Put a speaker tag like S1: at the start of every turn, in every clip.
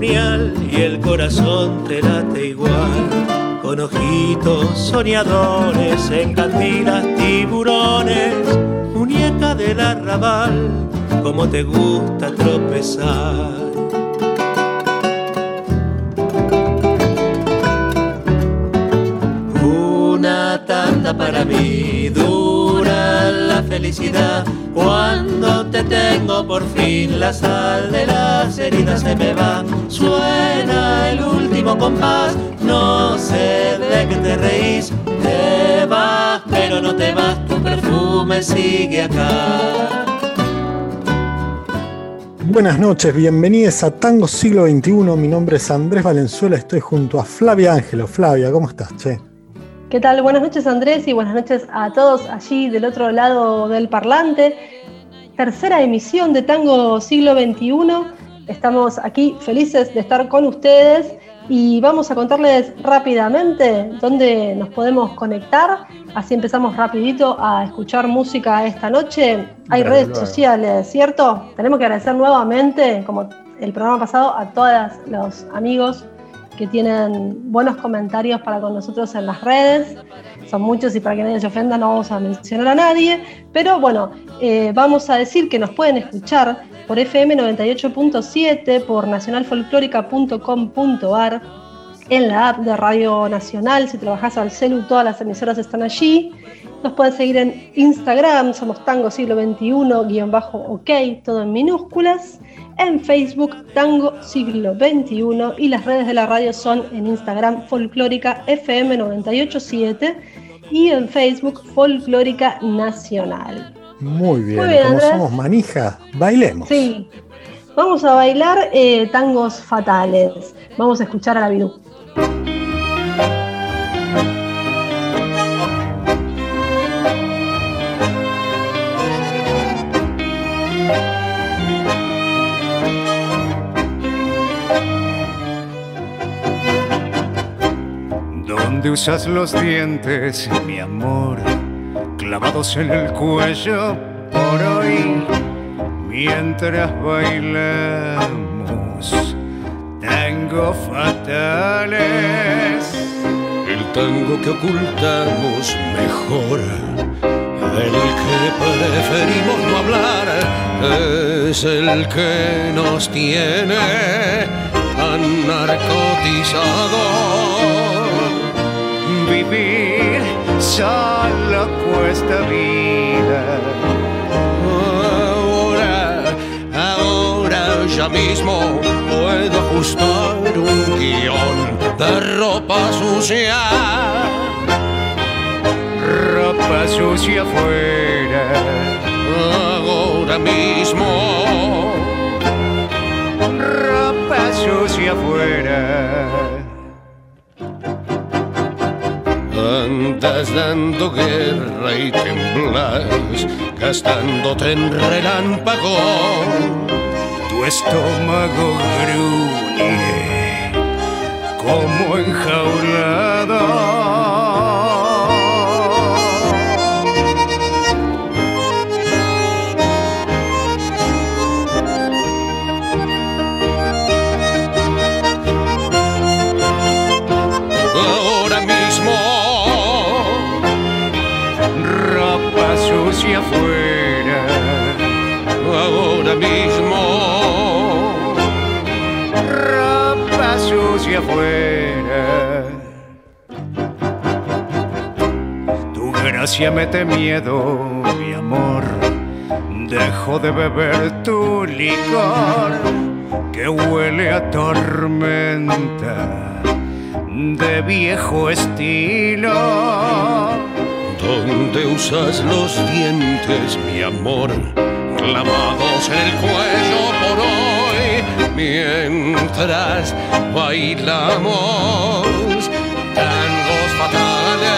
S1: Y el corazón te late igual. Con ojitos soñadores, en cantinas tiburones, muñeca del arrabal, como te gusta tropezar. Una tanda para mí, felicidad cuando te tengo por fin la sal de las heridas se me va. Suena el último compás, no sé de qué te reís. Te vas, pero no te vas, tu perfume sigue acá.
S2: Buenas noches, bienvenidos a Tango Siglo XXI. Mi nombre es Andrés Valenzuela, estoy junto a Flavia Ángelo. Flavia, ¿cómo estás, che?
S3: ¿Qué tal? Buenas noches Andrés y buenas noches a todos allí del otro lado del parlante. Tercera emisión de Tango Siglo XXI. Estamos aquí felices de estar con ustedes y vamos a contarles rápidamente dónde nos podemos conectar. Así empezamos rapidito a escuchar música esta noche. Hay redes sociales, ¿cierto? Tenemos que agradecer nuevamente, como el programa pasado, a todos los amigos que tienen buenos comentarios para con nosotros en las redes. Son muchos y para que nadie se ofenda no vamos a mencionar a nadie. Pero bueno, eh, vamos a decir que nos pueden escuchar por FM 98.7, por nacionalfolclórica.com.ar, en la app de Radio Nacional. Si trabajas al celu, todas las emisoras están allí. Nos pueden seguir en Instagram, somos Tango Siglo XXI-OK, todo en minúsculas en Facebook Tango Siglo XXI y las redes de la radio son en Instagram Folclórica FM 987 y en Facebook Folclórica Nacional.
S2: Muy bien, como somos manija, bailemos.
S3: Sí, vamos a bailar eh, tangos fatales. Vamos a escuchar a la Bidú.
S4: Usas los dientes, mi amor, clavados en el cuello por hoy, mientras bailamos tango fatales.
S5: El tango que ocultamos mejor, el que preferimos no hablar, es el que nos tiene tan narcotizados
S4: vivir solo cuesta vida.
S5: Ahora, ahora ya mismo puedo ajustar un guion de ropa sucia.
S4: Ropa sucia afuera.
S5: Ahora mismo.
S4: Ropa sucia afuera
S5: Andas dando guerra y temblas, gastándote en relámpago.
S4: Tu estómago gruñe como enjaulado Tu gracia mete miedo, mi amor. Dejo de beber tu licor que huele a tormenta
S6: de viejo estilo.
S5: Donde usas los dientes, mi amor, clavados en el cuello por hoy, mientras bailamos tangos fatales.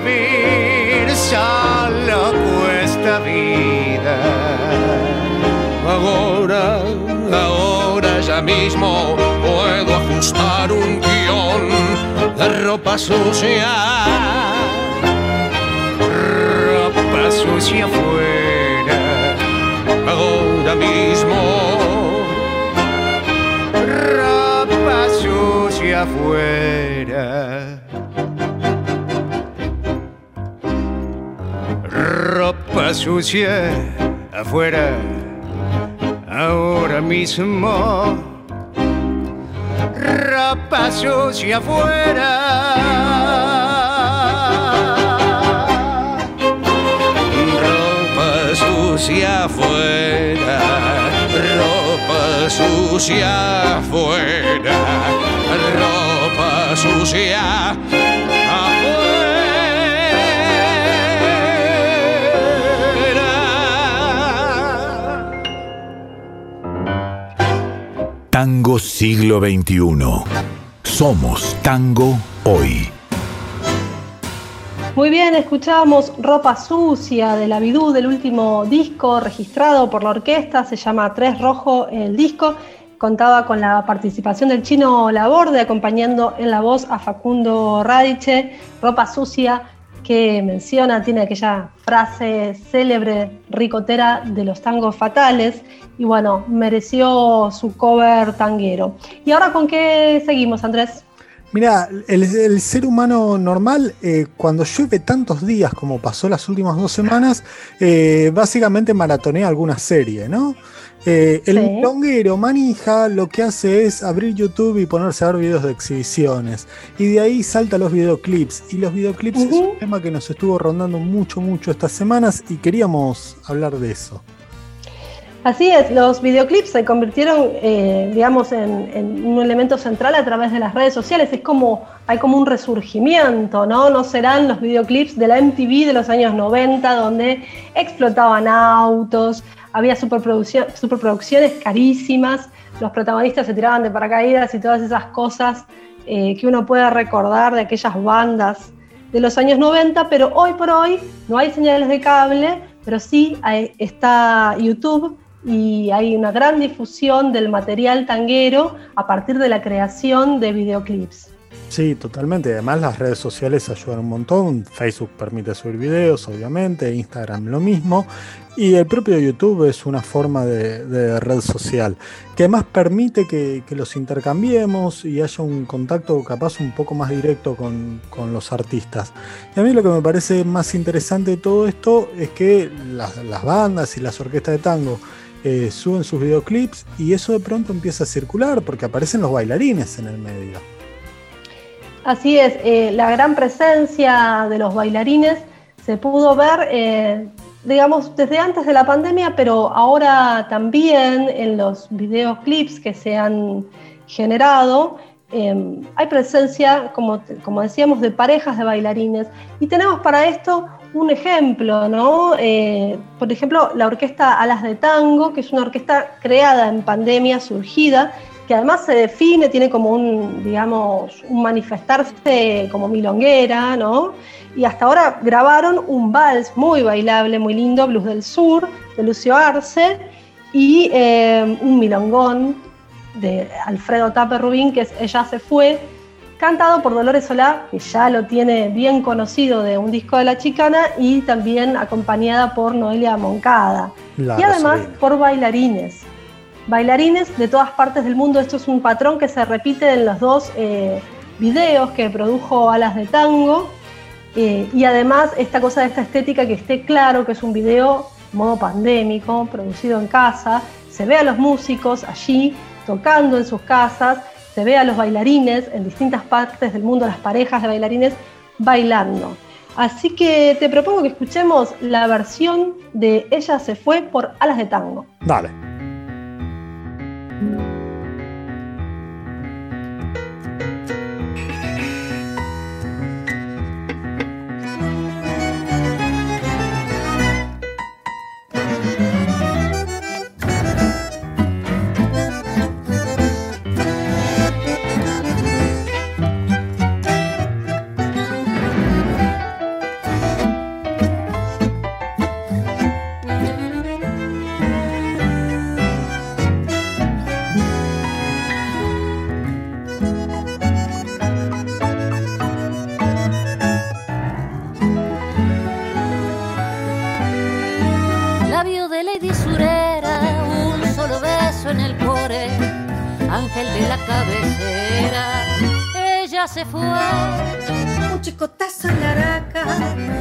S6: Vivir solo cuesta vida.
S5: Ahora, ahora ya mismo puedo ajustar un guion de ropa sucia.
S6: Ropa sucia fuera. Sucia fuera. Ropa sucia afuera. Ahora mismo. Ropa sucia afuera.
S5: ropa sucia afuera, sucia afuera, ropa sucia afuera.
S7: Tango siglo XXI. Somos tango hoy.
S3: Muy bien, escuchábamos Ropa Sucia de la Bidú del último disco registrado por la orquesta, se llama Tres Rojo el disco. Contaba con la participación del chino Laborde, acompañando en la voz a Facundo Radiche. Ropa Sucia, que menciona, tiene aquella frase célebre, ricotera de los tangos fatales. Y bueno, mereció su cover tanguero. ¿Y ahora con qué seguimos, Andrés?
S2: Mira, el, el ser humano normal, eh, cuando llueve tantos días como pasó las últimas dos semanas, eh, básicamente maratonea alguna serie, ¿no? Eh, el
S3: Sí.
S2: milonguero manija lo que hace es abrir YouTube y ponerse a ver videos de exhibiciones. Y de ahí salta los videoclips. Y los videoclips es un tema que nos estuvo rondando mucho, mucho estas semanas y queríamos hablar de eso.
S3: Así es, los videoclips se convirtieron, eh, digamos, en, un elemento central a través de las redes sociales. Es como, hay como un resurgimiento, ¿no? No serán los videoclips de la MTV de los años 90, donde explotaban autos, había superproducción- superproducciones carísimas, los protagonistas se tiraban de paracaídas y todas esas cosas eh, que uno puede recordar de aquellas bandas de los años 90, pero hoy por hoy no hay señales de cable, pero sí hay- está YouTube y hay una gran difusión del material tanguero a partir de la creación de videoclips.
S2: Sí, totalmente. Además las redes sociales ayudan un montón. Facebook permite subir videos, obviamente, Instagram lo mismo. Y el propio YouTube es una forma de, red social que además permite que, que los intercambiemos y haya un contacto capaz un poco más directo con, con los artistas. Y a mí lo que me parece más interesante de todo esto es que las bandas y las orquestas de tango eh, suben sus videoclips y eso de pronto empieza a circular porque aparecen los bailarines en el medio.
S3: Así es, eh, la gran presencia de los bailarines se pudo ver, eh, digamos, desde antes de la pandemia, pero ahora también en los videoclips que se han generado. hay presencia, como decíamos, de parejas de bailarines. Y tenemos para esto un ejemplo, ¿no? Eh, por ejemplo, la orquesta Alas de Tango, que es una orquesta creada en pandemia, surgida, que además se define, tiene como un, digamos, un manifestarse como milonguera, ¿no? Y hasta ahora grabaron un vals muy bailable, muy lindo, Blues del Sur, de Lucio Arce, y eh, un milongón de Alfredo Tape Rubín, que es Ella se fue, cantado por Dolores Solá, que ya lo tiene bien conocido de un disco de la chicana, y también acompañada por Noelia Moncada.
S2: La
S3: y además
S2: Rosalina.
S3: por bailarines. Bailarines de todas partes del mundo. Esto es un patrón que se repite en los dos eh, videos que produjo Alas de Tango. Eh, y además esta cosa de esta estética que esté claro que es un video modo pandémico, producido en casa. Se ve a los músicos allí tocando en sus casas. Se ve a los bailarines en distintas partes del mundo, las parejas de bailarines bailando. Así que te propongo que escuchemos la versión de Ella se fue por Alas de Tango.
S2: Dale.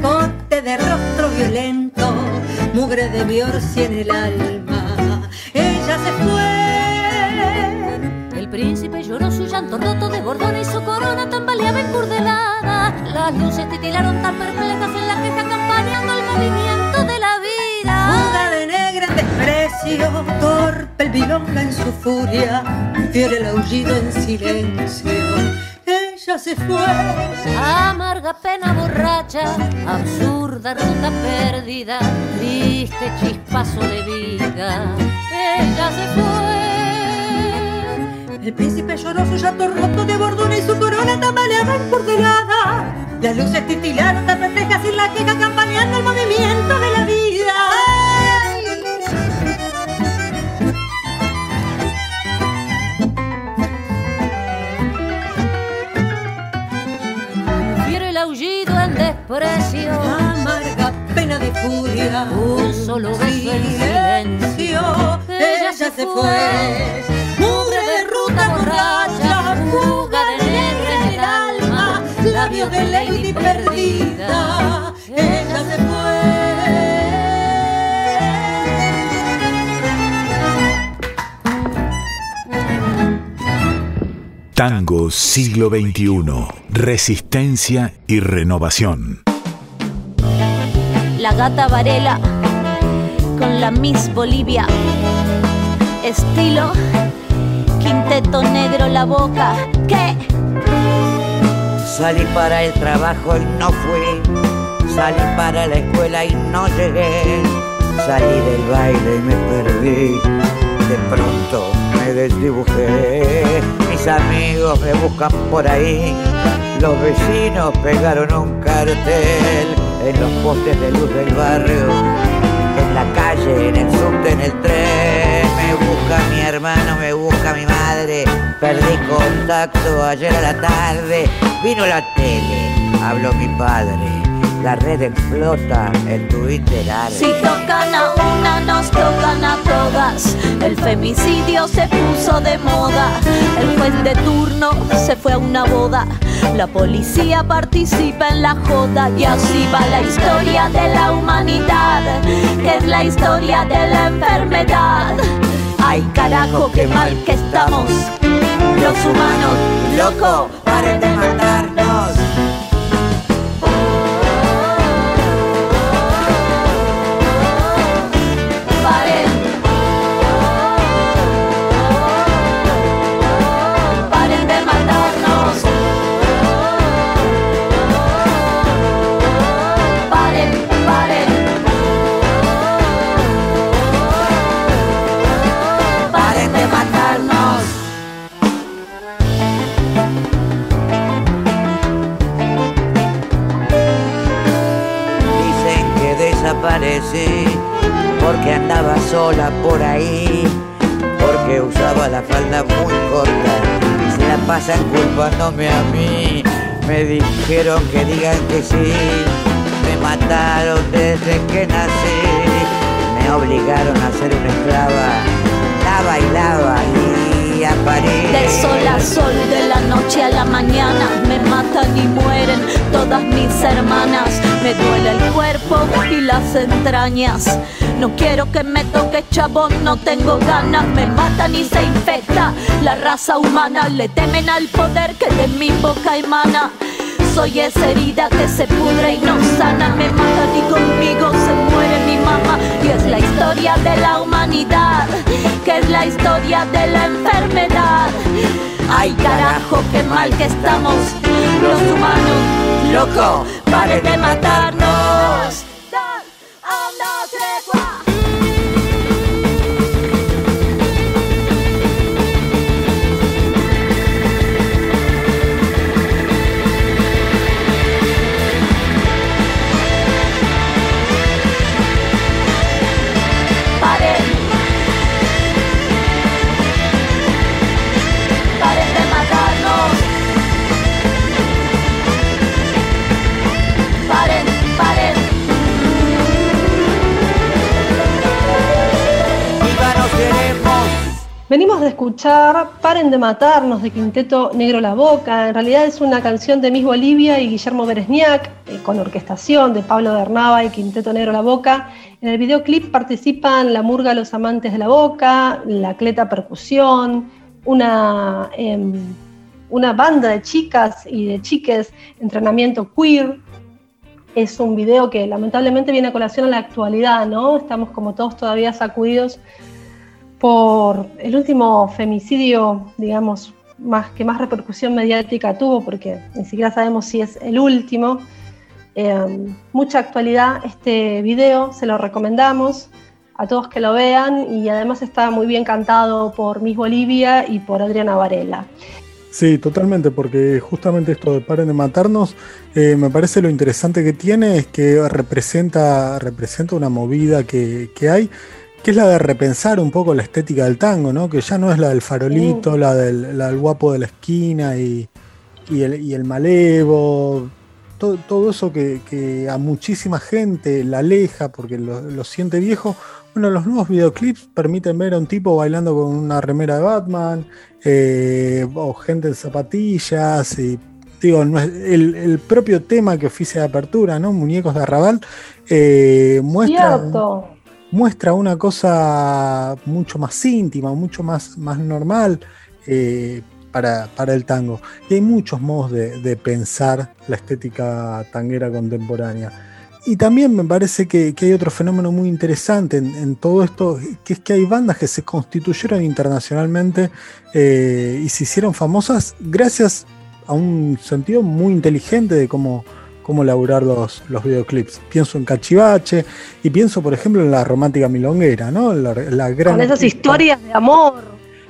S8: Corte de rostro violento, mugre de biorcia en el alma. Ella se fue.
S9: El príncipe lloró su llanto roto de bordón y su corona tambaleaba encurdelada. Las luces titilaron tan perplejas en la queja acompañando el movimiento de la vida.
S8: Fuga de negra en desprecio, torpe el bilonga en su furia, fiel el aullido en silencio. Ella se fue.
S9: Amarga pena borracha, absurda ruta perdida, triste chispazo de vida. Ella se fue.
S8: El príncipe lloró su llanto roto de bordón y su corona tambaleaba encurdelada. Las luces titilaron tan pendejas y la queja campaneando el movimiento de la vida.
S9: Desprecio,
S8: Amarga pena de furia.
S9: un solo beso en silencio.
S8: Ella se fue. Mugre de ruta borracha, fuga de negra en el alma, labios de lady perdida. Ella se fue.
S7: Tango siglo XXI. Resistencia y renovación.
S10: La gata Varela con la Miss Bolivia. Estilo quinteto negro la boca. ¿Qué?
S11: Salí para el trabajo y no fui. Salí para la escuela y no llegué. Salí del baile y me perdí. De pronto me desdibujé. Mis amigos me buscan por ahí. Los vecinos pegaron un cartel en los postes de luz del barrio. En la calle, en el subte, en el tren. Me busca mi hermano, me busca mi madre. Perdí contacto ayer a la tarde. Vino la tele, habló mi padre. La red explota, el Twitter arde.
S10: Si tocan a una, nos tocan a todas. El femicidio se puso de moda. El juez de turno se fue a una boda. La policía participa en la joda. Y así va la historia de la humanidad. Que es la historia de la enfermedad. Ay, carajo, qué mal que estamos. Los humanos,
S11: Loco, paren de matarnos. Desaparecí porque andaba sola por ahí, porque usaba la falda muy corta se la pasan culpándome a mí. Me dijeron que digan que sí, me mataron desde que nací, me obligaron a ser una esclava, la bailaba y a París.
S10: De sol a sol, de la noche a la mañana, y mueren todas mis hermanas. Me duele el cuerpo y las entrañas. No quiero que me toque chabón, no tengo ganas. Me matan y se infecta la raza humana. Le temen al poder que de mi boca emana. Soy esa herida que se pudre y no sana. Me matan y conmigo se muere mi mamá. Y es la historia de la humanidad, que es la historia de la enfermedad. Ay carajo, qué mal que estamos los humanos. Loco, pare de matarnos.
S3: Venimos de escuchar Paren de Matarnos de Quinteto Negro La Boca. En realidad es una canción de Miss Bolivia y Guillermo Beresniak, eh, con orquestación de Pablo Bernaba y Quinteto Negro La Boca. En el videoclip participan la murga Los Amantes de la Boca, la Cleta Percusión, una, em, una banda de chicas y de chiques, entrenamiento queer. Es un video que lamentablemente viene a colación a la actualidad, ¿no? Estamos como todos todavía sacudidos por el último femicidio, digamos, más, que más repercusión mediática tuvo, porque ni siquiera sabemos si es el último. Eh, mucha actualidad este video, se lo recomendamos a todos que lo vean y además está muy bien cantado por Miss Bolivia y por Adriana Varela.
S2: Sí, totalmente, porque justamente esto de paren de matarnos, eh, me parece lo interesante que tiene es que representa, representa una movida que, que hay que es la de repensar un poco la estética del tango, ¿no? Que ya no es la del farolito, la, del, guapo de la esquina y, el, malevo, todo, eso que, a muchísima gente la aleja porque lo, siente viejo. Bueno, los nuevos videoclips permiten ver a un tipo bailando con una remera de Batman, eh, o gente en zapatillas, y digo, el, propio tema que oficia de apertura, ¿no? Muñecos de arrabal, eh, muestra muestra una cosa mucho más íntima, mucho más, más normal eh, para, el tango. Y hay muchos modos de, pensar la estética tanguera contemporánea. Y también me parece que, hay otro fenómeno muy interesante en, todo esto, que es que hay bandas que se constituyeron internacionalmente eh, y se hicieron famosas gracias a un sentido muy inteligente de cómo cómo elaborar los, los videoclips. Pienso en Cachivache y pienso, por ejemplo, en la romántica milonguera, ¿no? La,
S3: Con esas historias de amor.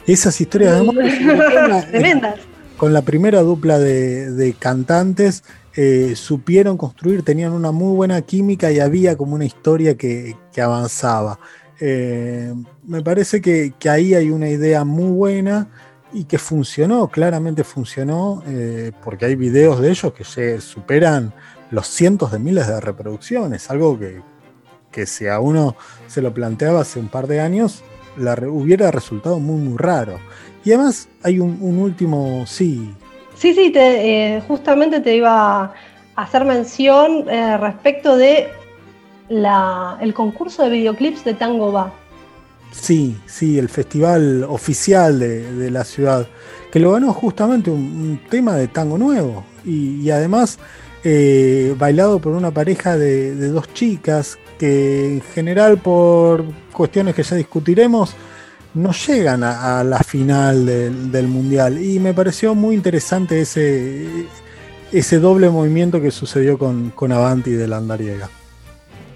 S2: Esas historias de amor.
S3: Tremendas.
S2: Con la primera dupla de, cantantes eh, supieron construir, tenían una muy buena química y había como una historia que, avanzaba. Eh, me parece que, ahí hay una idea muy buena y que funcionó, claramente funcionó, eh, porque hay videos de ellos que se superan los cientos de miles de reproducciones, algo que, si a uno se lo planteaba hace un par de años, hubiera resultado muy, muy raro. Y además hay un, último, sí.
S3: Sí, sí, eh, justamente te iba a hacer mención eh, respecto de la, el concurso de videoclips de Tango Va
S2: Sí, sí, el festival oficial de, la ciudad, que lo ganó justamente un, tema de tango nuevo y, además eh, bailado por una pareja de, dos chicas que en general por cuestiones que ya discutiremos no llegan a, la final del, mundial y me pareció muy interesante ese, ese doble movimiento que sucedió con, con Avanti de la Andariega.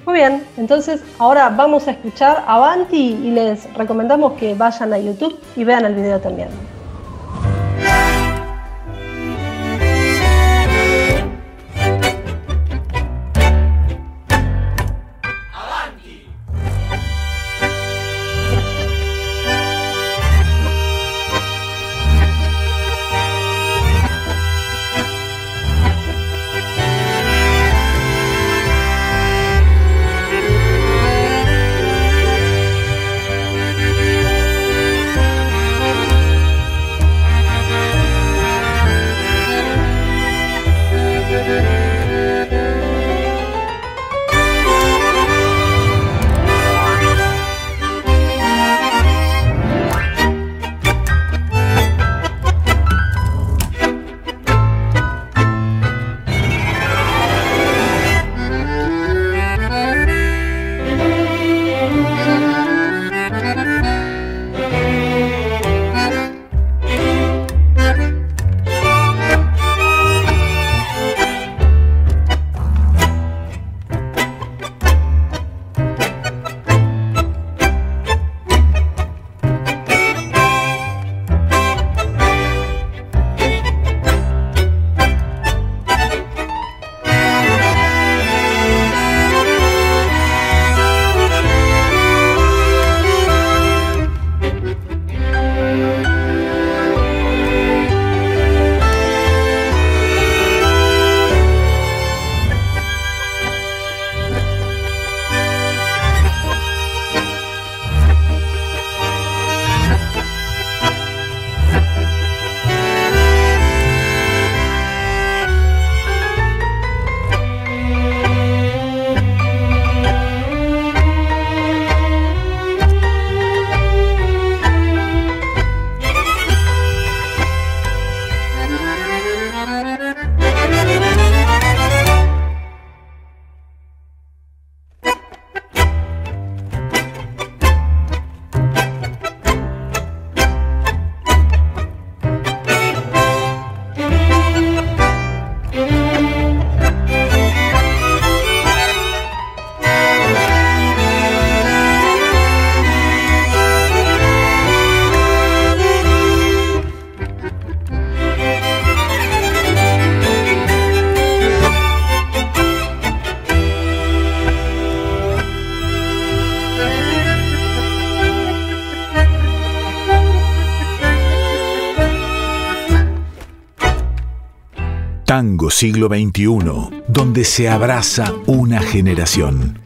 S3: Muy bien, entonces ahora vamos a escuchar Avanti y les recomendamos que vayan a YouTube y vean el video también.
S7: Tango Siglo XXI, donde se abraza una generación.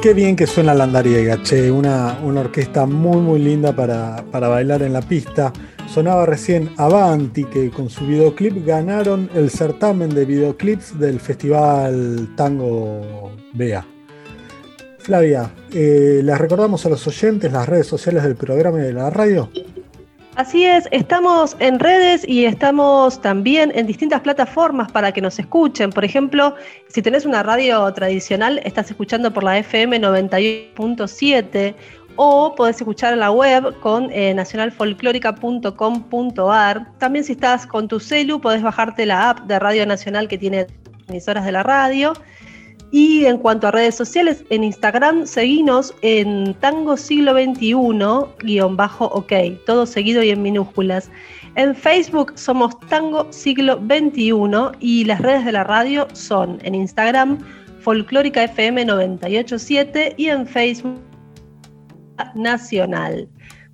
S2: Qué bien que suena la andariega, che, una, una orquesta muy muy linda para, para bailar en la pista. Sonaba recién Avanti, que con su videoclip ganaron el certamen de videoclips del Festival Tango Bea. Flavia, eh, les recordamos a los oyentes las redes sociales del programa y de la radio.
S3: Así es, estamos en redes y estamos también en distintas plataformas para que nos escuchen. Por ejemplo, si tenés una radio tradicional, estás escuchando por la FM 91.7 o podés escuchar en la web con eh. También si estás con tu celu, podés bajarte la app de Radio Nacional que tiene emisoras de la radio. Y en cuanto a redes sociales, en Instagram seguinos en Tango Siglo XXI, guion bajo OK, todo seguido y en minúsculas. En Facebook somos Tango Siglo XXI y las redes de la radio son en Instagram Folclórica FM 987 y en Facebook Nacional.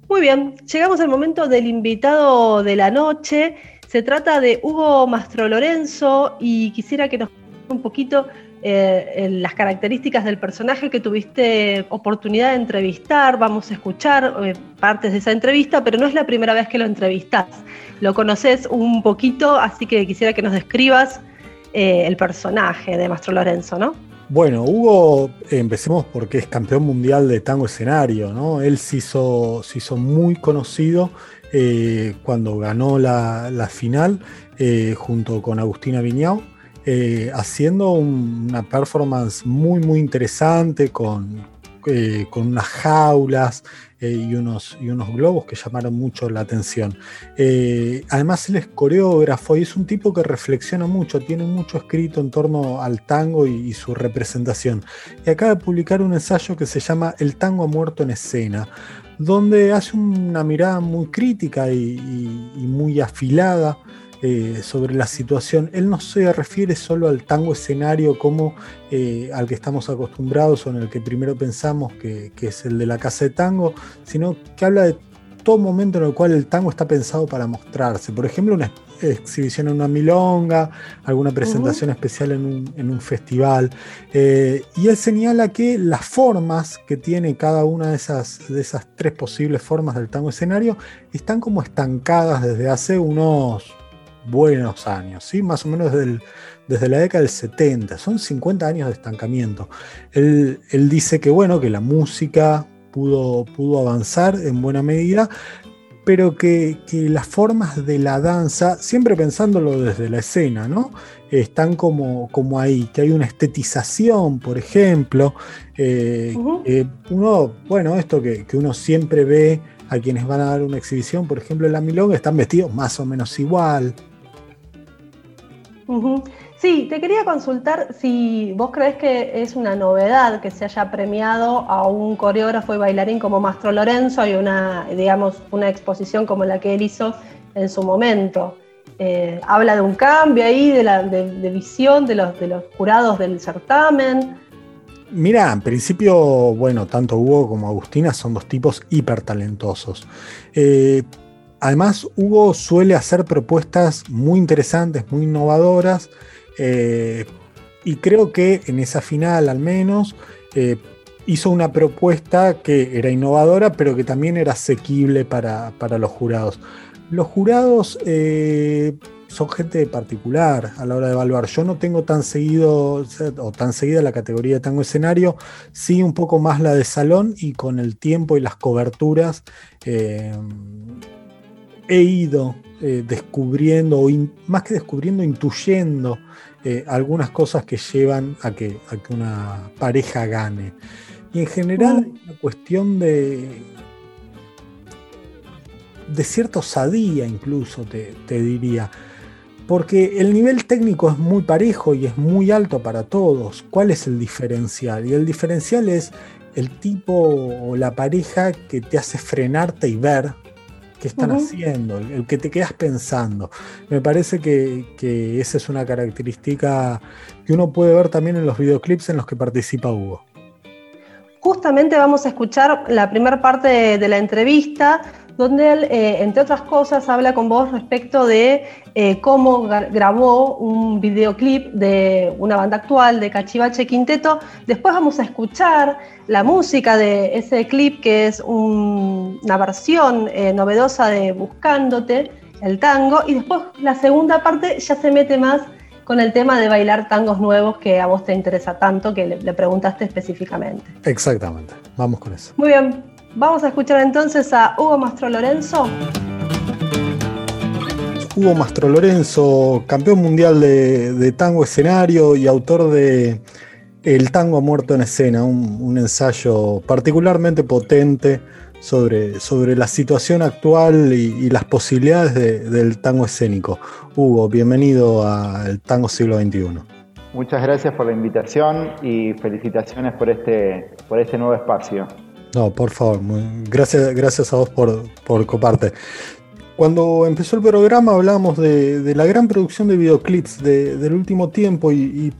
S3: Muy bien, llegamos al momento del invitado de la noche. Se trata de Hugo Mastro Lorenzo y quisiera que nos un poquito eh, las características del personaje que tuviste oportunidad de entrevistar. Vamos a escuchar eh, partes de esa entrevista, pero no es la primera vez que lo entrevistas. Lo conoces un poquito, así que quisiera que nos describas eh, el personaje de Mastro Lorenzo, ¿no?
S2: Bueno, Hugo, empecemos porque es campeón mundial de tango escenario, ¿no? Él se hizo, muy conocido cuando ganó la, la final junto con Agustina Viñao eh, haciendo una performance muy, muy interesante con, eh, con unas jaulas eh, y, unos, y unos globos que llamaron mucho la atención. además, él es coreógrafo y es un tipo que reflexiona mucho, tiene mucho escrito en torno al tango y, su representación. Y acaba de publicar un ensayo que se llama El tango muerto en escena donde hace una mirada muy crítica y muy afilada eh, sobre la situación. Él no se refiere solo al tango escenario como eh, al que estamos acostumbrados o en el que primero pensamos que, es el de la casa de tango, sino que habla de todo momento en el cual el tango está pensado para mostrarse. Por ejemplo, una exhibición en una milonga, alguna presentación especial en un, festival. Eh, y él señala que las formas que tiene cada una de esas, de esas tres posibles formas del tango escenario están como estancadas desde hace unos buenos años, ¿sí? más o menos desde, desde, la década del 70, son 50 años de estancamiento. Él, dice que bueno, que la música pudo, pudo avanzar en buena medida, pero que, las formas de la danza, siempre pensándolo desde la escena, ¿no? Están como, como ahí, que hay una estetización, por ejemplo. Eh, uno, bueno, esto que, que, uno siempre ve a quienes van a dar una exhibición, por ejemplo, en la Milonga, están vestidos más o menos igual,
S3: Sí, te quería consultar si vos crees que es una novedad que se haya premiado a un coreógrafo y bailarín como Mastro Lorenzo y una, digamos, una exposición como la que él hizo en su momento. Eh, habla de un cambio ahí, de, la, de, visión de los, de los jurados del certamen.
S2: Mira, en principio, bueno, tanto Hugo como Agustina son dos tipos hiper talentosos. Eh, Además, Hugo suele hacer propuestas muy interesantes, muy innovadoras, eh, y creo que en esa final al menos eh, hizo una propuesta que era innovadora, pero que también era asequible para, los jurados. Los jurados eh, son gente particular a la hora de evaluar. Yo no tengo tan seguido o tan seguida la categoría de tango escenario, sí un poco más la de salón y con el tiempo y las coberturas he ido eh, descubriendo, o más que descubriendo, intuyendo eh, algunas cosas que llevan a que, una pareja gane. Y en general hay una cuestión de, de cierta osadía incluso, te, te diría. Porque el nivel técnico es muy parejo y es muy alto para todos. ¿Cuál es el diferencial? Y el diferencial es el tipo o la pareja que te hace frenarte y ver qué están haciendo, el que te quedas pensando. Me parece que, esa es una característica que uno puede ver también en los videoclips en los que participa Hugo.
S3: Justamente vamos a escuchar la primera parte de, la entrevista donde él, eh, entre otras cosas, habla con vos respecto de eh, cómo grabó un videoclip de una banda actual de Cachivache Quinteto. Después vamos a escuchar la música de ese clip, que es una versión eh, novedosa de Buscándote, el tango, y después la segunda parte ya se mete más con el tema de bailar tangos nuevos que a vos te interesa tanto, que le, le preguntaste específicamente.
S2: Exactamente, vamos con eso.
S3: Muy bien, Vamos a escuchar entonces a Hugo Mastro Lorenzo.
S2: Hugo Mastro Lorenzo, campeón mundial de, tango escenario y autor de El tango muerto en escena, un, ensayo particularmente potente sobre, sobre, la situación actual y, las posibilidades del tango escénico. Hugo, bienvenido al Tango Siglo XXI.
S12: Muchas gracias por la invitación y felicitaciones por este, por este nuevo espacio.
S2: No, por favor, gracias, gracias a vos por, por coparte. Cuando empezó el programa hablamos de, la gran producción de videoclips del último tiempo y,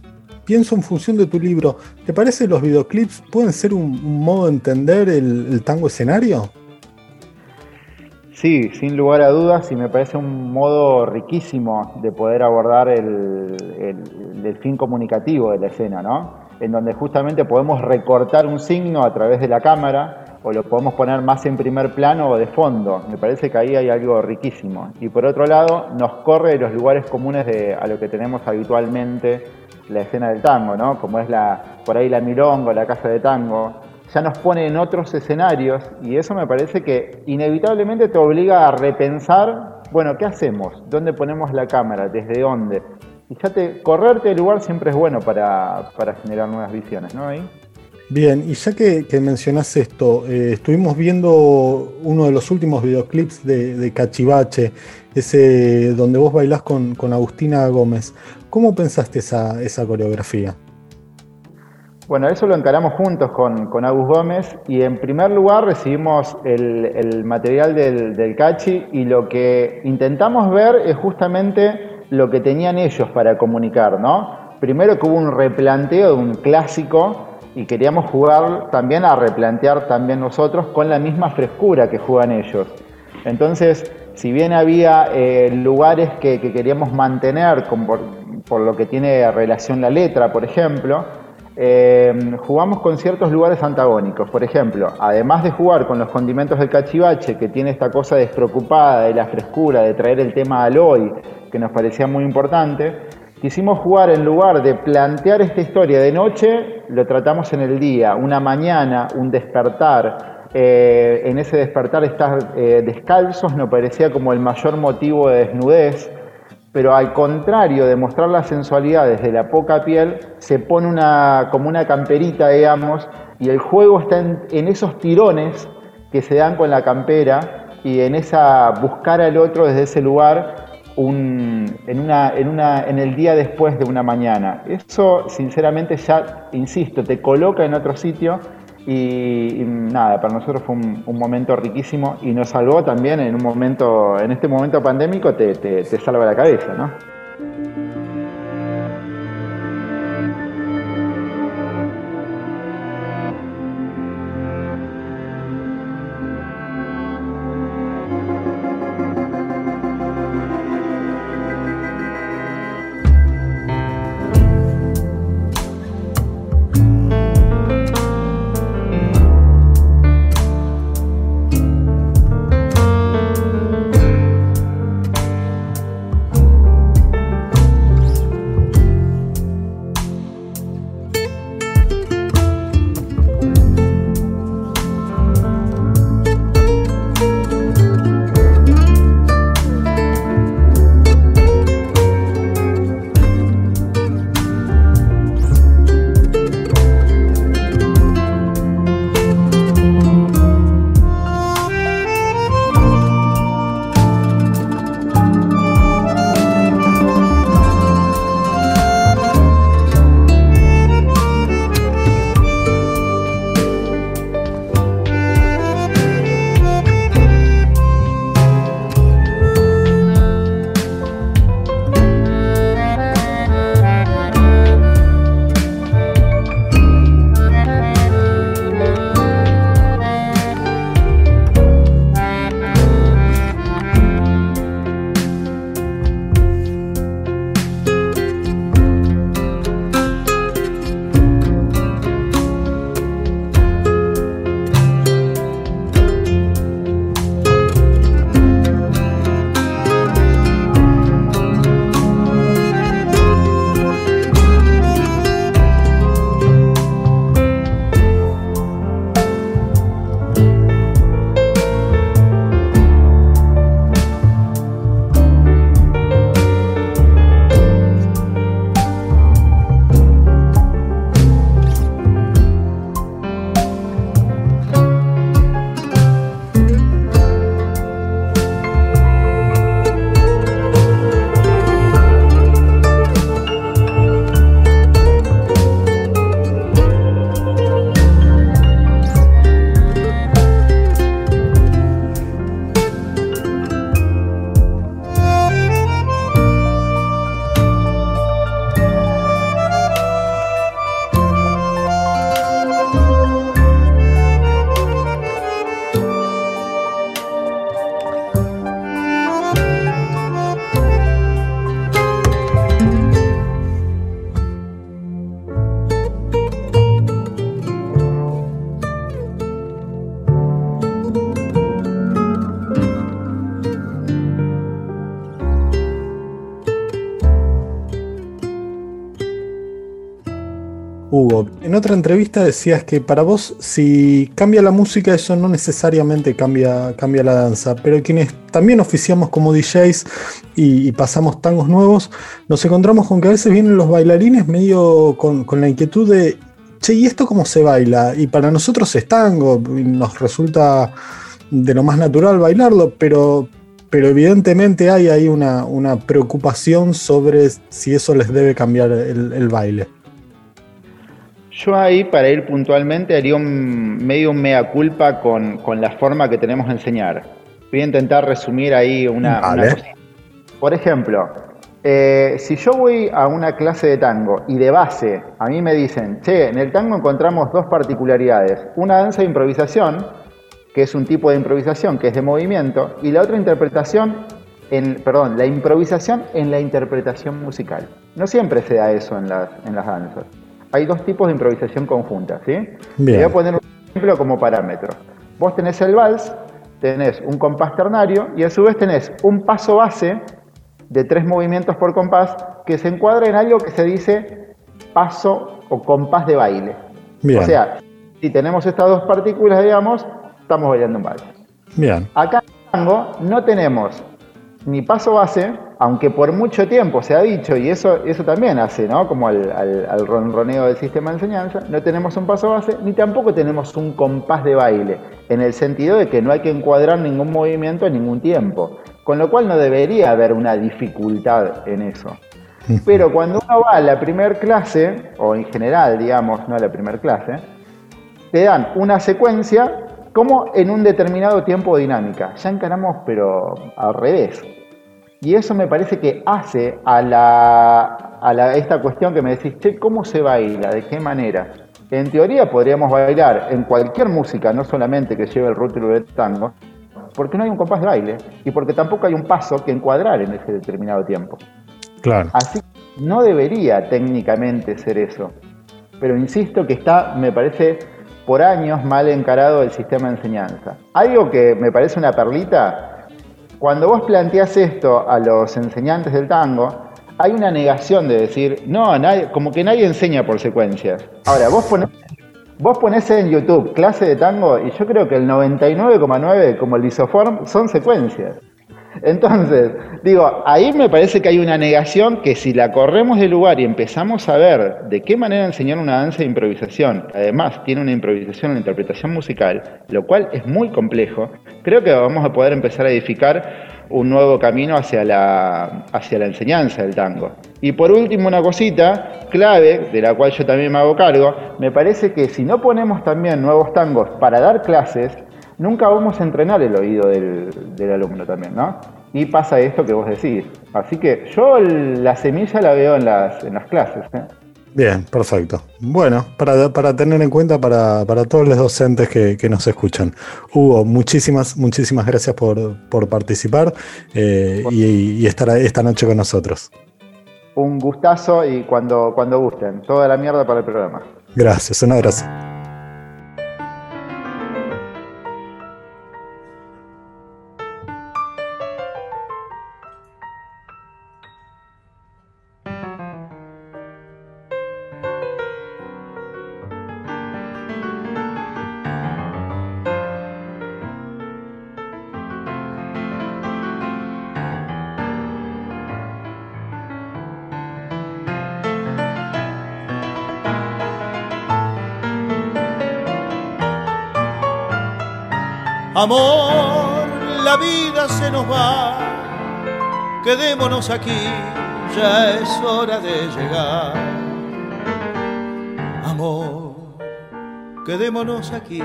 S2: pienso en función de tu libro, ¿te parece que los videoclips pueden ser un, modo de entender el, tango escenario?
S12: Sí, sin lugar a dudas, y me parece un modo riquísimo de poder abordar el, el fin comunicativo de la escena, ¿no? En donde justamente podemos recortar un signo a través de la cámara o lo podemos poner más en primer plano o de fondo. Me parece que ahí hay algo riquísimo. Y por otro lado, nos corre de los lugares comunes de, a lo que tenemos habitualmente la escena del tango, ¿no? Como es la, por ahí la milonga, la casa de tango. Ya nos pone en otros escenarios y eso me parece que inevitablemente te obliga a repensar, bueno, ¿qué hacemos? ¿Dónde ponemos la cámara? ¿Desde dónde? Fíjate, correrte del lugar siempre es bueno para, generar nuevas visiones, ¿no?
S2: Bien, y ya que, que mencionás esto, eh, estuvimos viendo uno de los últimos videoclips de, Cachivache, ese donde vos bailás con, Agustina Gómez. ¿Cómo pensaste esa, esa, coreografía?
S12: Bueno, eso lo encaramos juntos con, con Agus Gómez y en primer lugar recibimos el, material del, del Cachi y lo que intentamos ver es justamente lo que tenían ellos para comunicar, ¿no? Primero que hubo un replanteo de un clásico y queríamos jugar también a replantear también nosotros con la misma frescura que juegan ellos. Entonces, si bien había eh, lugares que, queríamos mantener por, lo que tiene relación la letra, por ejemplo, eh, jugamos con ciertos lugares antagónicos. Por ejemplo, además de jugar con los condimentos del cachivache, que tiene esta cosa despreocupada de la frescura, de traer el tema al hoy, que nos parecía muy importante, quisimos jugar en lugar de plantear esta historia de noche, lo tratamos en el día, una mañana, un despertar. Eh, en ese despertar estar eh, descalzos nos parecía como el mayor motivo de desnudez, pero al contrario de mostrar la sensualidad desde la poca piel, se pone una, como una camperita, digamos, y el juego está en, en esos tirones que se dan con la campera y en esa buscar al otro desde ese lugar en, una, en, una, en el día después de una mañana. Eso, sinceramente, ya, insisto, te coloca en otro sitio y, nada, para nosotros fue un, momento riquísimo y nos salvó también en un momento, en este momento pandémico, te, te, te salva la cabeza, ¿no?
S2: Otra entrevista decías que para vos si cambia la música eso no necesariamente cambia, cambia la danza, pero quienes también oficiamos como DJs y, pasamos tangos nuevos, nos encontramos con que a veces vienen los bailarines medio con, con la inquietud de, che, ¿y esto cómo se baila? Y para nosotros es tango, y nos resulta de lo más natural bailarlo, pero, pero evidentemente hay ahí una, una preocupación sobre si eso les debe cambiar el baile.
S12: Yo ahí, para ir puntualmente, haría un medio un mea culpa con, la forma que tenemos de enseñar. Voy a intentar resumir ahí una, Por ejemplo, eh, si yo voy a una clase de tango y de base a mí me dicen, che, en el tango encontramos dos particularidades. Una danza de improvisación, que es un tipo de improvisación que es de movimiento, y la otra interpretación, en, perdón, la improvisación en la interpretación musical. No siempre se da eso en las, en las danzas hay dos tipos de improvisación conjunta, ¿sí? Voy a poner un ejemplo como parámetro. Vos tenés el vals, tenés un compás ternario y a su vez tenés un paso base de tres movimientos por compás que se encuadra en algo que se dice paso o compás de baile. O sea, si tenemos estas dos partículas, digamos, estamos bailando un vals.
S2: Bien.
S12: Acá en el tango no tenemos ni paso base, aunque por mucho tiempo se ha dicho, y eso, eso también hace, ¿no? Como al, al, ronroneo del sistema de enseñanza, no tenemos un paso base, ni tampoco tenemos un compás de baile, en el sentido de que no hay que encuadrar ningún movimiento en ningún tiempo, con lo cual no debería haber una dificultad en eso. Pero cuando uno va a la primera clase, o en general, digamos, no a la primera clase, te dan una secuencia como en un determinado tiempo dinámica. Ya encaramos, pero al revés. Y eso me parece que hace a, la, a esta cuestión que me decís, che, ¿cómo se baila? ¿De qué manera? En teoría podríamos bailar en cualquier música, no solamente que lleve el rótulo del tango, porque no hay un compás de baile y porque tampoco hay un paso que encuadrar en ese determinado tiempo.
S2: Claro.
S12: Así no debería técnicamente ser eso. Pero insisto que está, me parece, por años mal encarado el sistema de enseñanza. Algo que me parece una perlita, cuando vos planteás esto a los enseñantes del tango, hay una negación de decir, no, como que nadie enseña por secuencias. Ahora, vos ponés, vos ponés en YouTube clase de tango y yo creo que el 99,9 como el isoform son secuencias. Entonces, digo, ahí me parece que hay una negación que si la corremos del lugar y empezamos a ver de qué manera enseñar una danza de improvisación, además tiene una improvisación en la interpretación musical, lo cual es muy complejo, creo que vamos a poder empezar a edificar un nuevo camino hacia la, hacia la enseñanza del tango. Y por último, una cosita clave, de la cual yo también me hago cargo, me parece que si no ponemos también nuevos tangos para dar clases, nunca vamos a entrenar el oído del, alumno también, ¿no? Y pasa esto que vos decís. Así que yo la semilla la veo en las, en las clases. ¿eh?
S2: Bien, perfecto. Bueno, para, tener en cuenta para, todos los docentes que, nos escuchan. Hugo, muchísimas, muchísimas gracias por, participar eh, y, estar esta noche con nosotros.
S12: Un gustazo y cuando, cuando gusten. Toda la mierda para el programa.
S2: Gracias, un abrazo.
S6: Amor, la vida se nos va, quedémonos aquí, ya es hora de llegar. Amor, quedémonos aquí,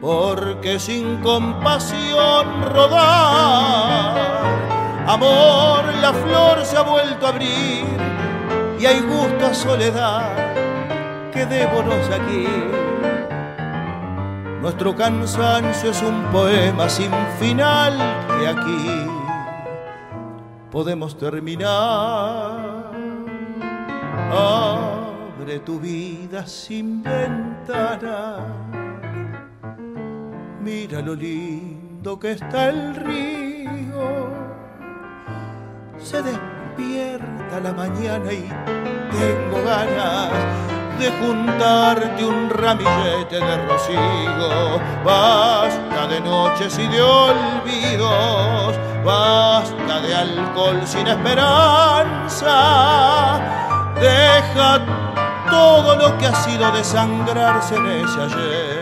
S6: porque sin compasión rodar. Amor, la flor se ha vuelto a abrir y hay gusto a soledad, quedémonos aquí nuestro cansancio es un poema sin final que aquí podemos terminar. Abre tu vida sin ventana. Mira lo lindo que está el río. Se despierta la mañana y tengo ganas de juntarte un ramillete de rocío. Basta de noches y de olvidos, basta de alcohol sin esperanza. Deja todo lo que ha sido desangrarse en ese ayer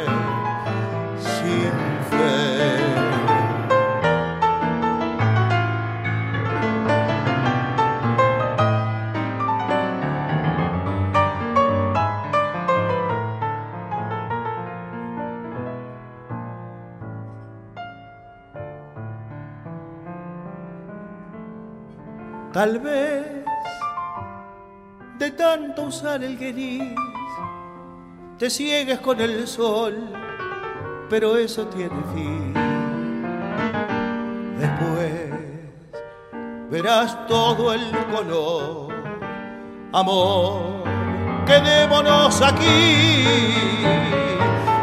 S6: Tal vez de tanto usar el gris te ciegues con el sol, pero eso tiene fin. Después verás todo el color, amor, quedémonos aquí.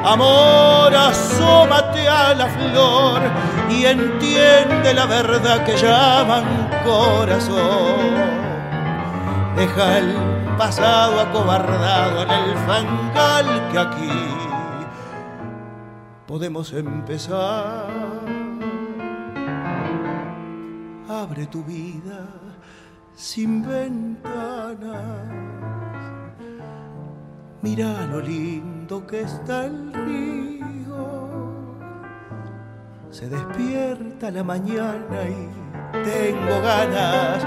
S6: Amor, asómate a la flor y entiende la verdad que llaman corazón. Deja el pasado acobardado en el fangal que aquí podemos empezar. Abre tu vida sin ventanas. Mira lo lindo que está el río. Se despierta la mañana y tengo ganas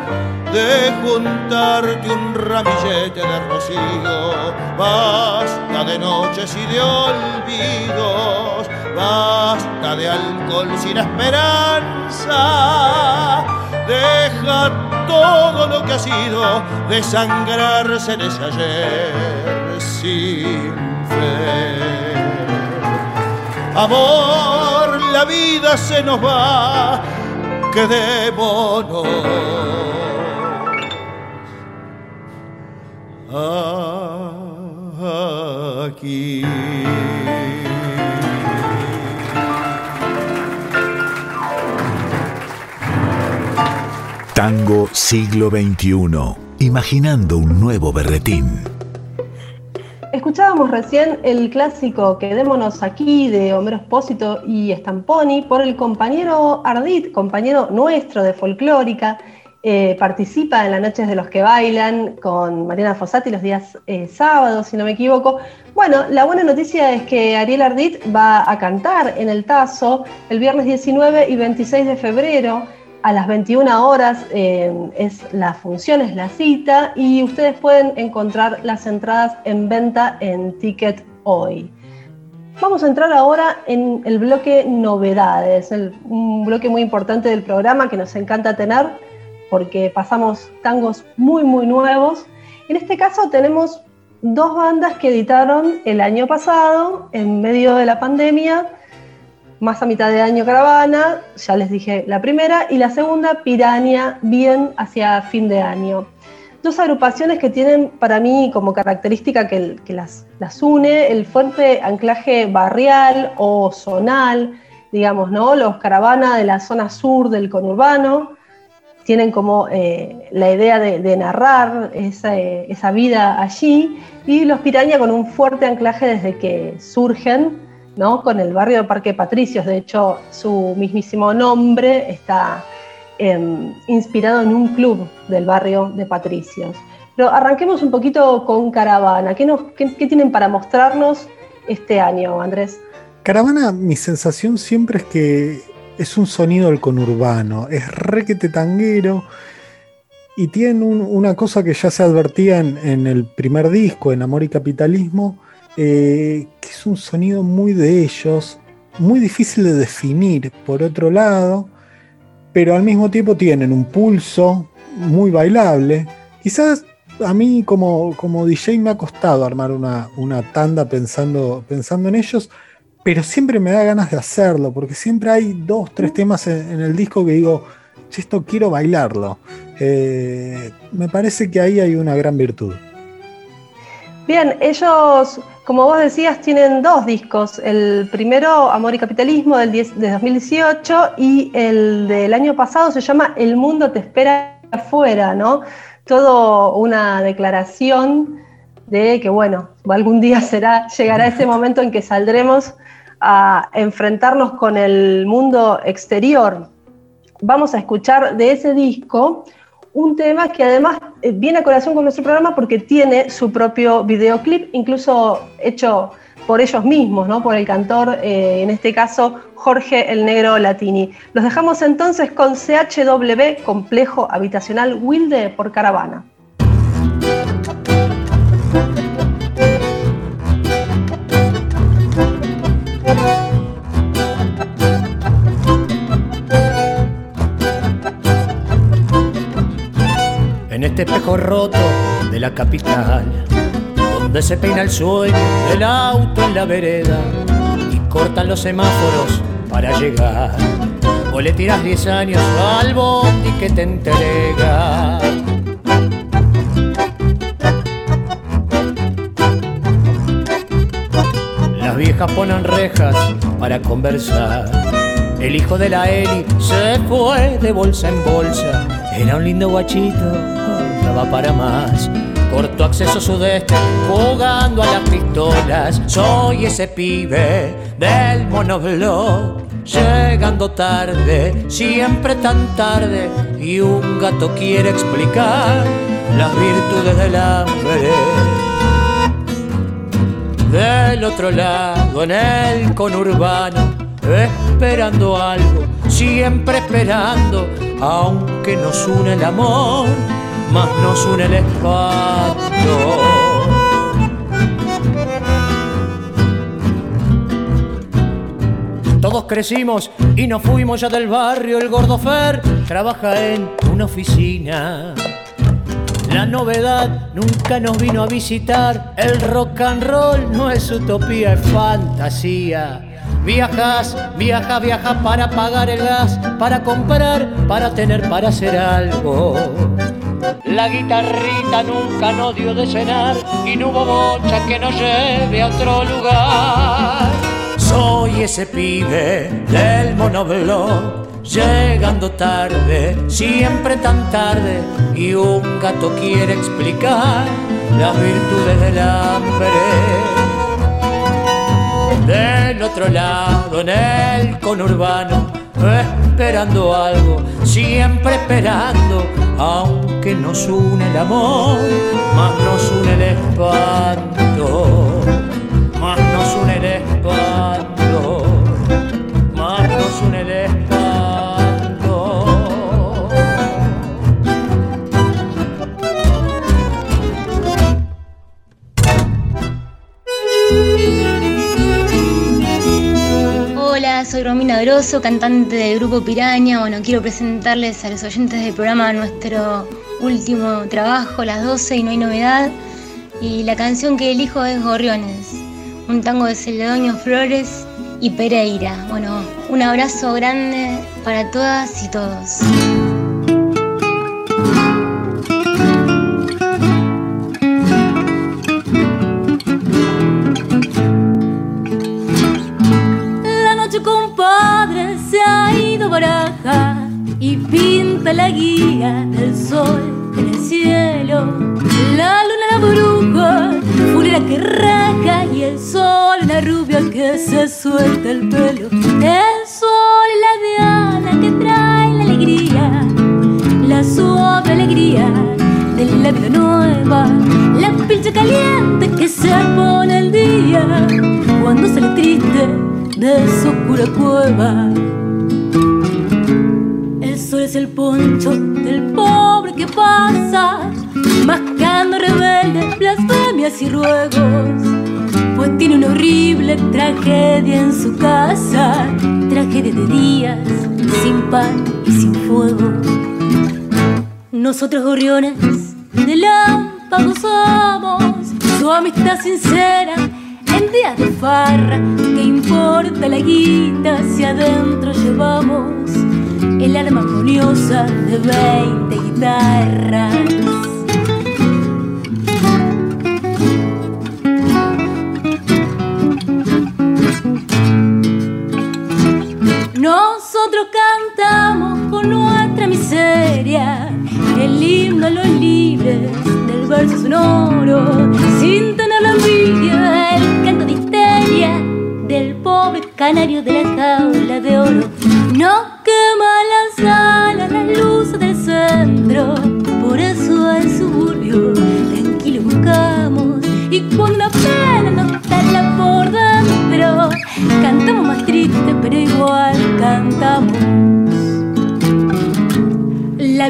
S6: de juntarte un ramillete de rocío. Basta de noches y de olvidos, basta de alcohol sin esperanza. Deja todo lo que ha sido desangrarse en ese ayer sin fe. Amor, la vida se nos va quedémonos aquí.
S7: Tango siglo XXI, imaginando un nuevo berretín.
S3: Recién el clásico Quedémonos aquí de Homero Espósito y Stamponi por el compañero Ardit, compañero nuestro de folclórica. Eh, participa en las Noches de los que Bailan con Mariana Fossati los días eh, sábados, si no me equivoco. Bueno, la buena noticia es que Ariel Ardit va a cantar en el Tazo el viernes 19 y 26 de febrero a las 21 horas eh, es la función, es la cita y ustedes pueden encontrar las entradas en venta en Ticket Hoy. Vamos a entrar ahora en el bloque novedades, un bloque muy importante del programa que nos encanta tener porque pasamos tangos muy muy nuevos. En este caso tenemos dos bandas que editaron el año pasado en medio de la pandemia más a mitad de año Caravana, ya les dije la primera, y la segunda Piranha, bien hacia fin de año. Dos agrupaciones que tienen para mí como característica que, las, las, une el fuerte anclaje barrial o zonal, digamos, ¿no? Los Caravana de la zona sur del conurbano tienen como eh, la idea de, narrar esa, esa, vida allí, y los Piraña con un fuerte anclaje desde que surgen con el barrio de Parque Patricios. De hecho, su mismísimo nombre está em, inspirado en un club del barrio de Patricios. Pero arranquemos un poquito con Caravana. ¿Qué, tienen para mostrarnos este año, Andrés?
S2: Caravana, mi sensación siempre es que es un sonido del conurbano, es requete tanguero y tiene una cosa que ya se advertía en, el primer disco, en Amor y Capitalismo, eh, que es un sonido muy de ellos, muy difícil de definir por otro lado, pero al mismo tiempo tienen un pulso muy bailable. Quizás a mí como, como DJ me ha costado armar una, tanda pensando, pensando en ellos, pero siempre me da ganas de hacerlo, porque siempre hay dos, tres temas en, el disco que digo, esto quiero bailarlo. Eh, me parece que ahí hay una gran virtud.
S3: Bien, ellos como vos decías, tienen dos discos. El primero, Amor y Capitalismo, del de 2018, y el del año pasado se llama El mundo te espera afuera, ¿no? todo una declaración de que, bueno, algún día será, llegará ese momento en que saldremos a enfrentarnos con el mundo exterior. Vamos a escuchar de ese disco un tema que además eh, viene a colación con nuestro programa porque tiene su propio videoclip, incluso hecho por ellos mismos, ¿no? por el cantor, eh, en este caso Jorge el Negro Latini. Los dejamos entonces con CHW, Complejo Habitacional Wilde por Caravana.
S13: Este espejo roto de la capital donde se peina el sueño del auto en la vereda y cortan los semáforos para llegar. O le tiras 10 años al bondi que te entrega. Las viejas ponen rejas para conversar. El hijo de la Eli se fue de bolsa en bolsa. Era un lindo guachito, ya va para más corto acceso sudeste, jugando a las pistolas. Soy ese pibe del monoblog, llegando tarde, siempre tan tarde. Y un gato quiere explicar las virtudes del hambre. Del otro lado, en el conurbano, esperando algo, siempre esperando, aunque nos une el amor más nos une el espanto. Todos crecimos y nos fuimos ya del barrio. El gordo Fer trabaja en una oficina. La novedad nunca nos vino a visitar. El rock and roll no es utopía, es fantasía. Viajas, viaja, viaja para pagar el gas, para comprar, para tener, para hacer algo. La guitarrita nunca nos dio de cenar y no hubo bocha que nos lleve a otro lugar. Soy ese pibe del monoblog, llegando tarde, siempre tan tarde, y un gato quiere explicar las virtudes del hambre. Del otro lado, en el conurbano, esperando algo, siempre esperando, aunque nos une el amor, más nos une el espanto,
S14: soy Romina Grosso, cantante del grupo Piraña. Bueno, quiero presentarles a los oyentes del programa nuestro último trabajo, Las 12 y No hay novedad. Y la canción que elijo es Gorriones, un tango de Celedonio Flores y Pereira. Bueno, un abrazo grande para todas y todos.
S15: Pinta la guía del sol en el cielo. La luna, la bruja, fulera que raja y el sol, la rubia que se suelta el pelo. El sol, la diana que trae la alegría, la suave alegría de la vida nueva, la pincha caliente que se pone el día cuando sale triste de su oscura cueva. Es el poncho del pobre que pasa, mascando rebeldes, blasfemias y ruegos. Pues tiene una horrible tragedia en su casa, tragedia de días sin pan y sin fuego. Nosotros gorriones de lámpago somos, su amistad sincera en días de farra, que importa la guita si adentro llevamos el alma armoniosa de 20 guitarras. Nosotros cantamos con nuestra miseria el himno a los libres moro, sin tener la envidia, el canto de histeria del pobre canario de la jaula de oro. No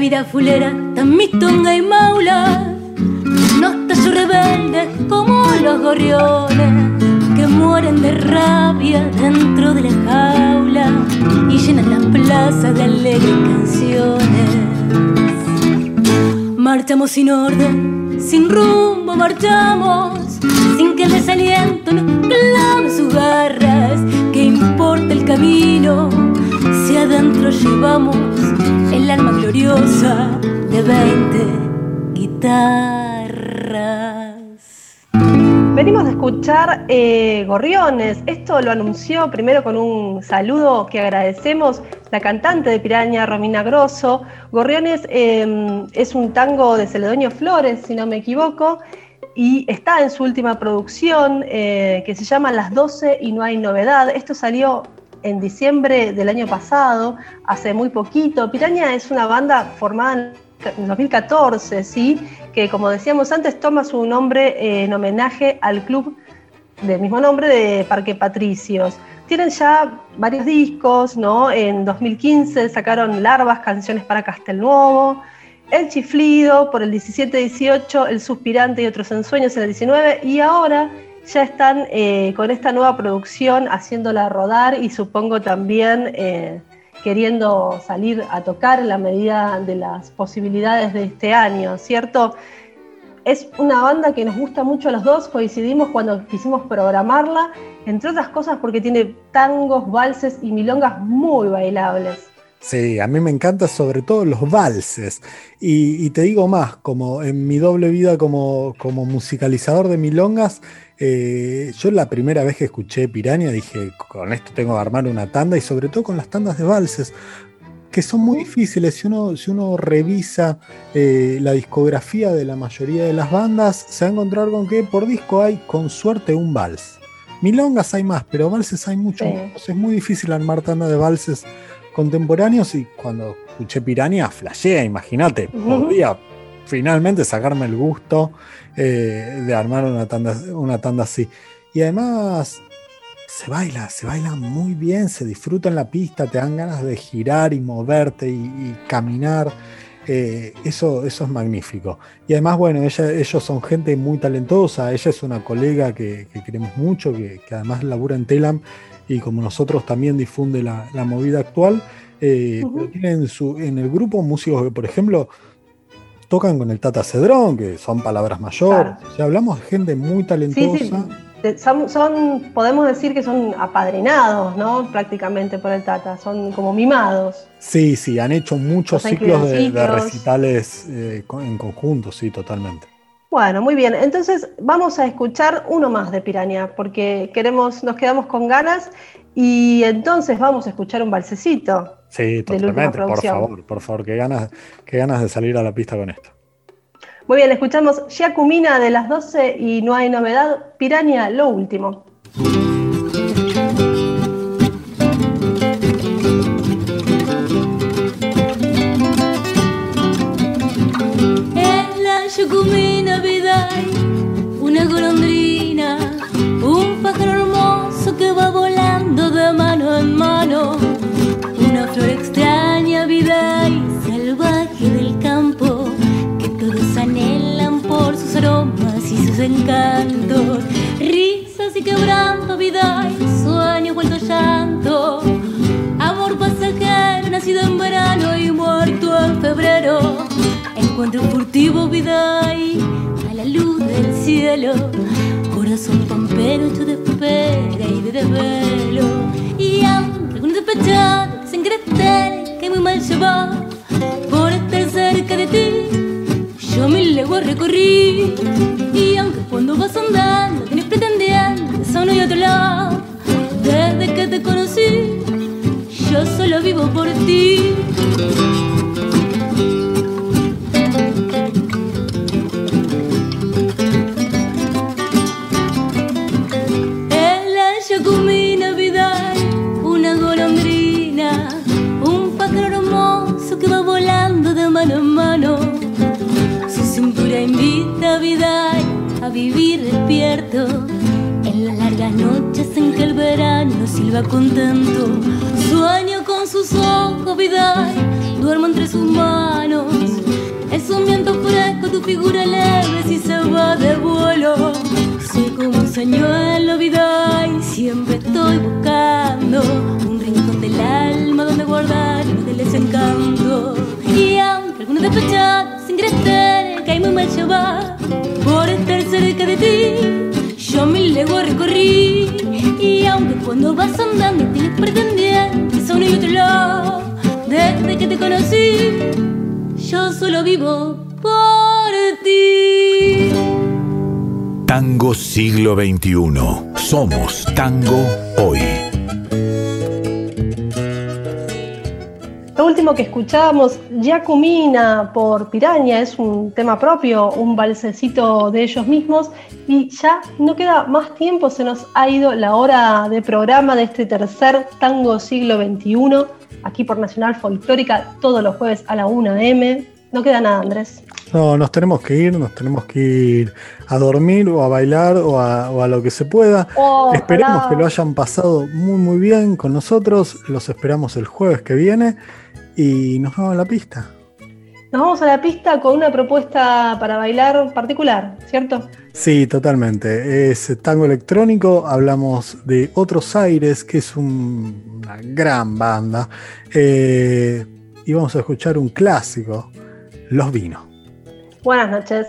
S15: vida fulera, tan mistonga y maula, nos talló rebeldes como los gorriones que mueren de rabia dentro de la jaula y llenan las plazas de alegres canciones. Marchamos sin orden, sin rumbo, marchamos sin que el desaliento nos clave sus garras. ¿Qué importa el camino adentro llevamos el alma gloriosa de 20 guitarras?
S3: Venimos de escuchar eh, Gorriones. Esto lo anunció primero con un saludo que agradecemos la cantante de Piraña, Romina Grosso. Gorriones em, es un tango de Celedonio Flores, si no me equivoco, y está en su última producción eh, que se llama Las 12 y no hay novedad. Esto salió en diciembre del año pasado, hace muy poquito. Piraña es una banda formada en 2014, ¿sí? que como decíamos antes toma su nombre en homenaje al club del mismo nombre de Parque Patricios. Tienen ya varios discos, ¿no? En 2015 sacaron Larvas, canciones para Castelnuovo, El Chiflido por el 17-18, El Suspirante y otros ensueños en el 19 y ahora ya están eh, con esta nueva producción haciéndola rodar y supongo también eh, queriendo salir a tocar en la medida de las posibilidades de este año, ¿cierto? Es una banda que nos gusta mucho a los dos, coincidimos cuando quisimos programarla, entre otras cosas porque tiene tangos, valses y milongas muy bailables.
S2: Sí, a mí me encanta sobre todo los valses. Y, te digo más, como en mi doble vida como, como musicalizador de milongas, eh, yo la primera vez que escuché Piraña dije, con esto tengo que armar una tanda y sobre todo con las tandas de valses, que son muy difíciles. Si uno, si uno revisa eh, la discografía de la mayoría de las bandas, se va a encontrar con que por disco hay con suerte un vals. Milongas hay más, pero valses hay mucho Es muy difícil armar tanda de valses contemporáneos y cuando escuché Piraña, flashea, imagínate, podía finalmente sacarme el gusto eh, de armar una tanda, una tanda así. Y además se baila, se baila muy bien, se disfruta en la pista, te dan ganas de girar y moverte y, caminar. Eh, eso, eso es magnífico. Y además, bueno, ellos son gente muy talentosa. Ella es una colega que, queremos mucho, que, además labura en Telam y como nosotros también difunde la, movida actual. Eh, tienen su, en el grupo músicos que, por ejemplo, tocan con el Tata Cedrón, que son palabras mayores. hablamos de gente muy talentosa.
S3: Son, podemos decir que son apadrinados, ¿no? Prácticamente por el Tata, son como mimados.
S2: Sí, sí, han hecho muchos ciclos de, recitales eh, en conjunto, sí, totalmente.
S3: Bueno, muy bien. Entonces vamos a escuchar uno más de Piraña, porque queremos, nos quedamos con ganas y entonces vamos a escuchar un balsecito.
S2: Sí, totalmente, por favor, por favor, qué ganas, qué ganas de salir a la pista con esto.
S3: Muy bien, escuchamos Giacumina de las 12 y no hay novedad, Piraña, lo último.
S15: Giacumina vida una golondrina, un pájaro hermoso que va volando de mano en mano una flor extraña, vida y salvaje del campo, que todos anhelan por sus aromas y sus encantos. Risas y quebranto, vida y sueño vuelto llanto. Amor pasajero, nacido en verano y muerto en febrero. Encuentro furtivo, vida y a la luz del cielo. Corazón pampero hecho de espera y de desvelo. Y aunque algún despechado que muy mal se va por estar cerca de ti. Yo mil leguas recorrí y aunque cuando vas andando tienes pretendiendo eso no hay otro lado. Desde que te conocí, yo solo vivo por ti. Va contento. Sueño con sus ojos, vida, duermo entre sus manos. Es un viento fresco, tu figura leve si se va de vuelo. Soy como un señuelo, vida, y siempre estoy buscando un rincón del alma donde guardar el desencanto. Y aunque algunos despechados sin crecer, que hay muy mal llevar cuando vas andando tienes pretendientes a uno y otro lado, desde que te conocí yo solo vivo por ti.
S7: Tango siglo XXI. Somos tango hoy.
S3: Último que escuchábamos, Yacumina por Piraña, es un tema propio, un balsecito de ellos mismos. Y ya no queda más tiempo, se nos ha ido la hora de programa de este tercer tango siglo XXI aquí por Nacional Folclórica todos los jueves a la 1 m. No queda nada, Andrés.
S2: No, nos tenemos que ir, nos tenemos que ir a dormir o a bailar o a, lo que se pueda. Esperemos que lo hayan pasado muy muy bien con nosotros. Los esperamos el jueves que viene y nos vamos a la pista.
S3: Nos vamos a la pista con una propuesta para bailar particular, ¿cierto?
S2: Sí, totalmente. Es tango electrónico. Hablamos de Otros Aires, que es una gran banda. Eh, y vamos a escuchar un clásico, Los Vinos.
S3: Buenas noches.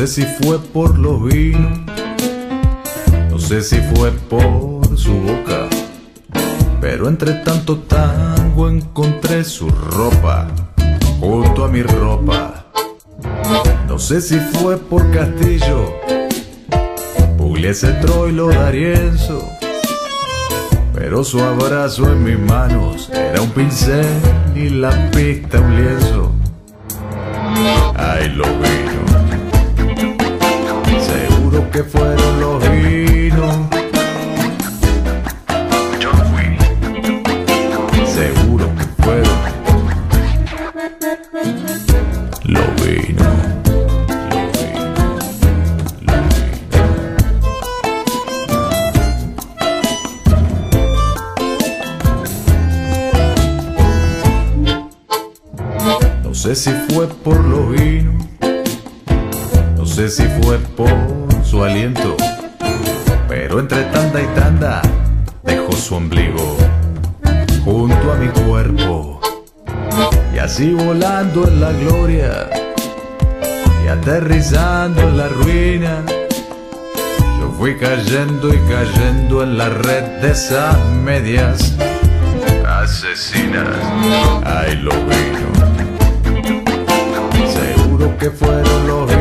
S16: Sé si fue por los vinos, no sé si fue por su boca, pero entre tanto tango encontré su ropa junto a mi ropa. No sé si fue por Castillo, Pugliese, Troilo, Darienzo, pero su abrazo en mis manos era un pincel y la pista un lienzo. Ay, lo vino que fueron los vinos. Aterrizando en la ruina, yo fui cayendo y cayendo en la red de esas medias asesinas. Ay, lo vino. Seguro que fueron los